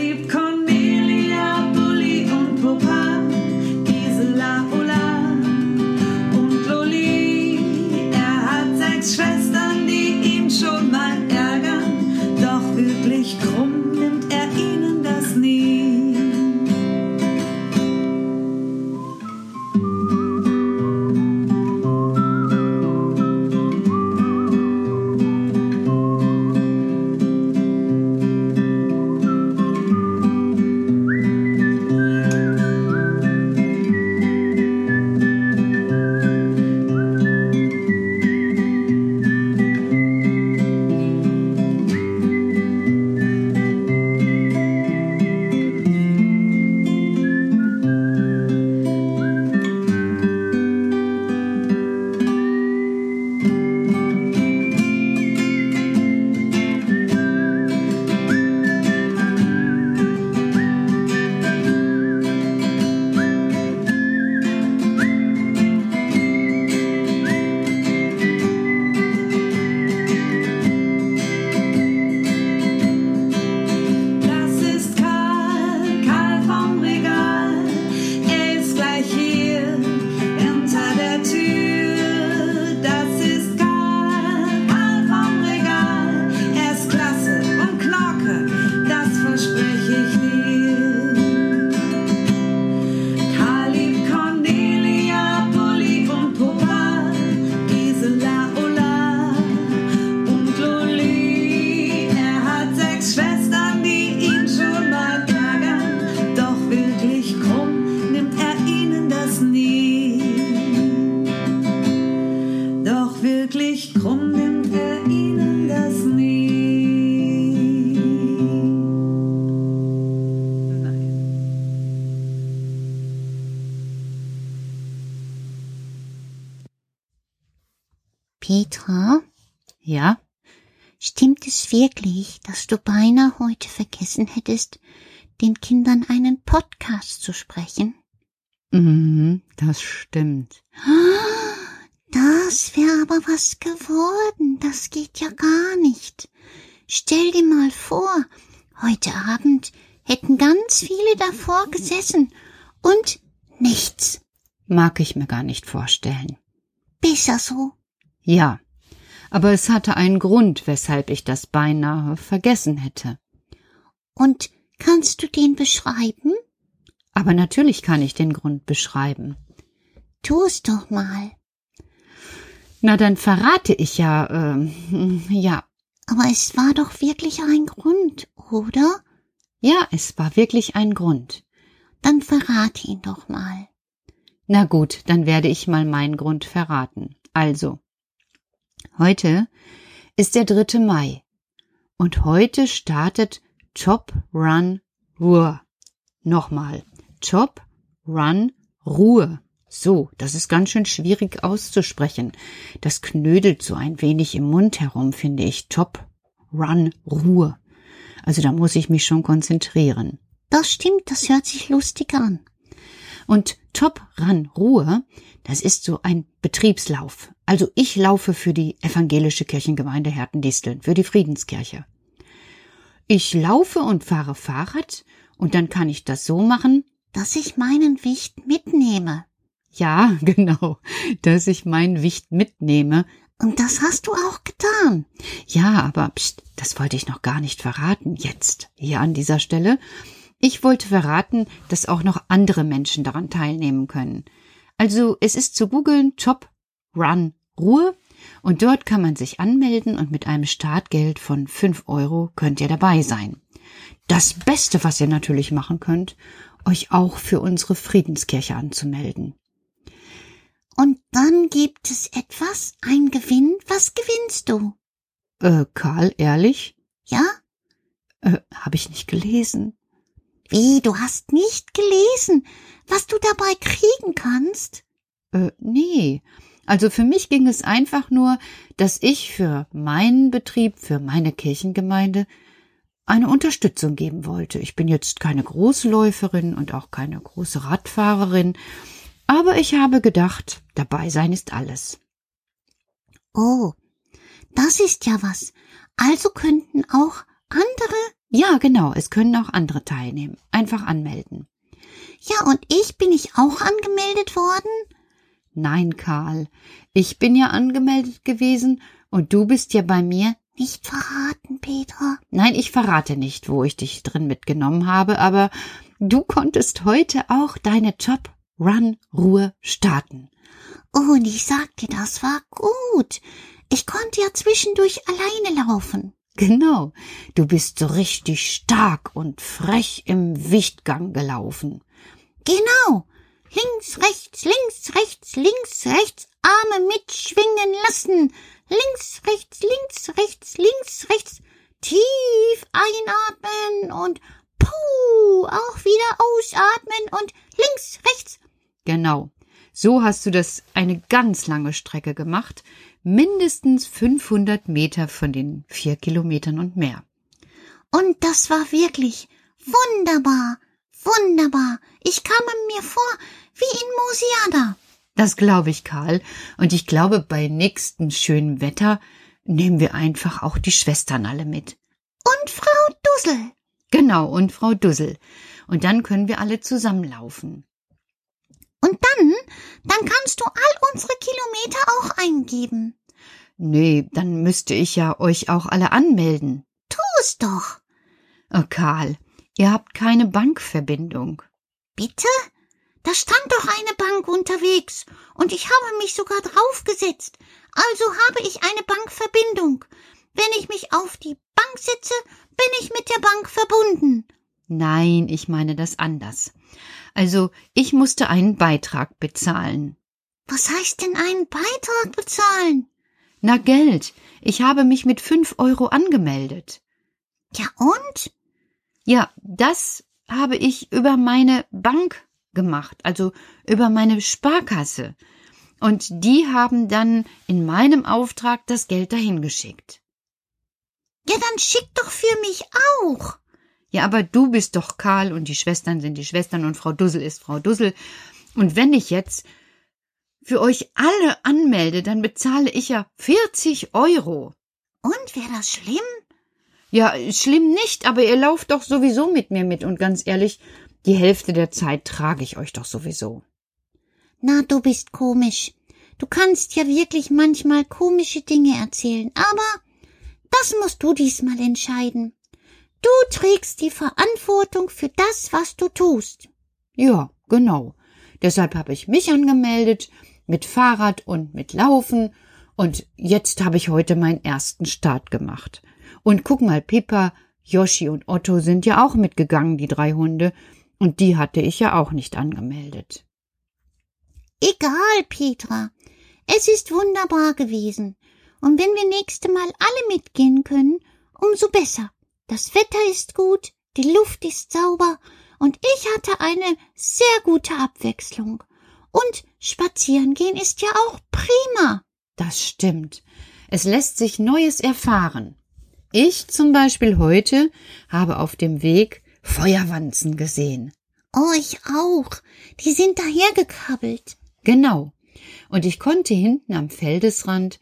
Leave. Petra? Ja? Stimmt es wirklich, dass du beinahe heute vergessen hättest, den Kindern einen Podcast zu sprechen? Mhm, das stimmt. Das wäre aber was geworden. Das geht ja gar nicht. Stell dir mal vor, heute Abend hätten ganz viele davor gesessen und nichts. Mag ich mir gar nicht vorstellen. Besser so. Ja, aber es hatte einen Grund, weshalb ich das beinahe vergessen hätte. Und kannst du den beschreiben? Aber natürlich kann ich den Grund beschreiben. Tu es doch mal. Na, dann verrate ich ja, äh, ja. Aber es war doch wirklich ein Grund, oder? Ja, es war wirklich ein Grund. Dann verrate ihn doch mal. Na gut, dann werde ich mal meinen Grund verraten. Also, heute ist der dritte Mai und heute startet Top Run Ruhr. Nochmal, Top Run Ruhr. So, das ist ganz schön schwierig auszusprechen. Das knödelt so ein wenig im Mund herum, finde ich. Top Run Ruhr. Also da muss ich mich schon konzentrieren. Das stimmt, das hört sich lustig an. Und Top Run Ruhe, das ist so ein Betriebslauf. Also ich laufe für die evangelische Kirchengemeinde Hertendisteln, für die Friedenskirche. Ich laufe und fahre Fahrrad und dann kann ich das so machen, dass ich meinen Wicht mitnehme. Ja, genau, dass ich mein Wicht mitnehme. Und das hast du auch getan. Ja, aber pst, das wollte ich noch gar nicht verraten jetzt, hier an dieser Stelle. Ich wollte verraten, dass auch noch andere Menschen daran teilnehmen können. Also es ist zu googeln Top Run Ruhe und dort kann man sich anmelden und mit einem Startgeld von fünf Euro könnt ihr dabei sein. Das Beste, was ihr natürlich machen könnt, euch auch für unsere Friedenskirche anzumelden. Und dann gibt es etwas, ein Gewinn. Was gewinnst du? Äh, Karl, ehrlich? Ja? Äh, hab ich nicht gelesen. Wie, du hast nicht gelesen, was du dabei kriegen kannst? Äh, nee. Also für mich ging es einfach nur, dass ich für meinen Betrieb, für meine Kirchengemeinde eine Unterstützung geben wollte. Ich bin jetzt keine Großläuferin und auch keine große Radfahrerin, aber ich habe gedacht, dabei sein ist alles. Oh, das ist ja was. Also könnten auch andere ja, genau, es können auch andere teilnehmen. Einfach anmelden. Ja, und ich bin ich auch angemeldet worden? Nein, Karl, ich bin ja angemeldet gewesen und du bist ja bei mir. Nicht verraten, Petra. Nein, ich verrate nicht, wo ich dich drin mitgenommen habe, aber du konntest heute auch deine Job Run Ruhe starten. Oh, und ich sag dir, das war gut. Ich konnte ja zwischendurch alleine laufen. Genau, du bist so richtig stark und frech im Wichtgang gelaufen. Genau. Links, rechts, links, rechts, links, rechts, Arme mitschwingen lassen. Links, rechts, links, rechts, links, rechts. Tief einatmen und puh, auch wieder ausatmen und links, rechts. Genau. So hast du das eine ganz lange Strecke gemacht, mindestens 500 Meter von den vier Kilometern und mehr. Und das war wirklich wunderbar, wunderbar. Ich kam mir vor wie in Musiada. Das glaube ich, Karl. Und ich glaube, bei nächstem schönen Wetter nehmen wir einfach auch die Schwestern alle mit. Und Frau Dussel. Genau, und Frau Dussel. Und dann können wir alle zusammenlaufen. Dann, kannst du all unsere Kilometer auch eingeben. Nee, dann müsste ich ja euch auch alle anmelden. Tu's doch. Oh, Karl, ihr habt keine Bankverbindung. Bitte? Da stand doch eine Bank unterwegs und ich habe mich sogar draufgesetzt. Also habe ich eine Bankverbindung. Wenn ich mich auf die Bank setze, bin ich mit der Bank verbunden. Nein, ich meine das anders. Also, ich musste einen Beitrag bezahlen. Was heißt denn einen Beitrag bezahlen? Na Geld. Ich habe mich mit fünf Euro angemeldet. Ja und? Ja, das habe ich über meine Bank gemacht, also über meine Sparkasse. Und die haben dann in meinem Auftrag das Geld dahin geschickt. Ja, dann schick doch für mich auch. Ja, aber du bist doch Karl und die Schwestern sind die Schwestern und Frau Dussel ist Frau Dussel. Und wenn ich jetzt für euch alle anmelde, dann bezahle ich ja 40 Euro. Und wäre das schlimm? Ja, schlimm nicht, aber ihr lauft doch sowieso mit mir mit und ganz ehrlich, die Hälfte der Zeit trage ich euch doch sowieso. Na, du bist komisch. Du kannst ja wirklich manchmal komische Dinge erzählen, aber das musst du diesmal entscheiden. Du trägst die Verantwortung für das, was du tust. Ja, genau. Deshalb habe ich mich angemeldet mit Fahrrad und mit Laufen und jetzt habe ich heute meinen ersten Start gemacht. Und guck mal, Pippa, Yoshi und Otto sind ja auch mitgegangen, die drei Hunde, und die hatte ich ja auch nicht angemeldet. Egal, Petra. Es ist wunderbar gewesen. Und wenn wir nächste Mal alle mitgehen können, umso besser. Das Wetter ist gut, die Luft ist sauber und ich hatte eine sehr gute Abwechslung. Und spazieren gehen ist ja auch prima. Das stimmt. Es lässt sich Neues erfahren. Ich zum Beispiel heute habe auf dem Weg Feuerwanzen gesehen. Oh, ich auch. Die sind dahergekrabbelt. Genau. Und ich konnte hinten am Feldesrand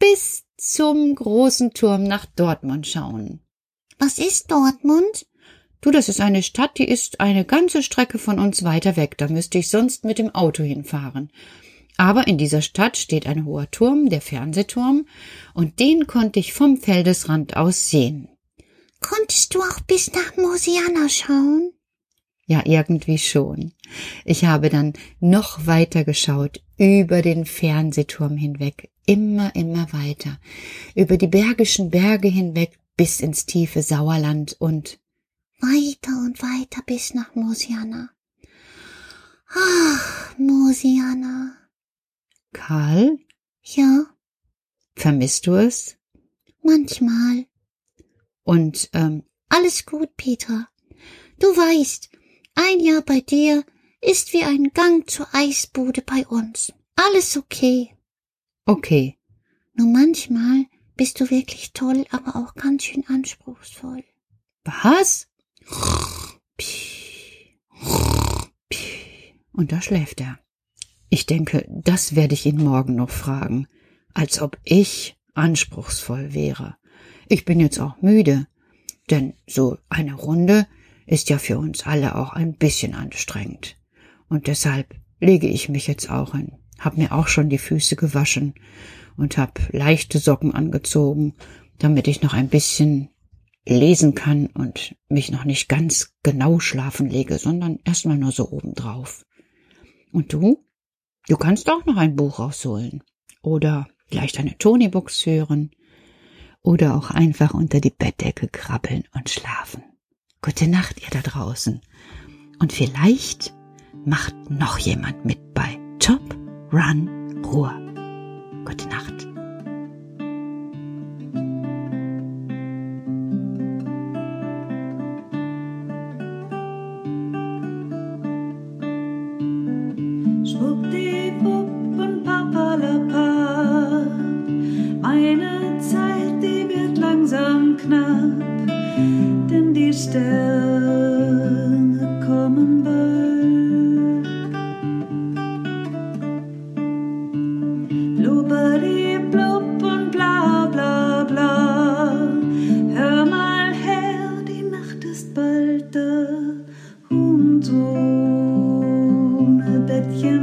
bis zum großen Turm nach Dortmund schauen. Was ist Dortmund? Du, das ist eine Stadt, die ist eine ganze Strecke von uns weiter weg. Da müsste ich sonst mit dem Auto hinfahren. Aber in dieser Stadt steht ein hoher Turm, der Fernsehturm, und den konnte ich vom Feldesrand aus sehen. Konntest du auch bis nach Mosiana schauen? Ja, irgendwie schon. Ich habe dann noch weiter geschaut, über den Fernsehturm hinweg, immer, immer weiter, über die bergischen Berge hinweg bis ins tiefe Sauerland und weiter und weiter bis nach Mosiana. Ach, Mosiana. Karl? Ja. Vermisst du es? Manchmal. Und, ähm, alles gut, Peter. Du weißt, ein Jahr bei dir ist wie ein Gang zur Eisbude bei uns. Alles okay. Okay. Nur manchmal bist du wirklich toll, aber auch ganz schön anspruchsvoll. Was? Und da schläft er. Ich denke, das werde ich ihn morgen noch fragen, als ob ich anspruchsvoll wäre. Ich bin jetzt auch müde, denn so eine Runde ist ja für uns alle auch ein bisschen anstrengend. Und deshalb lege ich mich jetzt auch hin, hab mir auch schon die Füße gewaschen und hab leichte Socken angezogen, damit ich noch ein bisschen lesen kann und mich noch nicht ganz genau schlafen lege, sondern erstmal nur so obendrauf. Und du? Du kannst auch noch ein Buch rausholen. Oder vielleicht eine Tonybox hören. Oder auch einfach unter die Bettdecke krabbeln und schlafen. Gute Nacht, ihr da draußen. Und vielleicht macht noch jemand mit bei Top Run Ruhr. Gute Nacht. you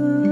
remember.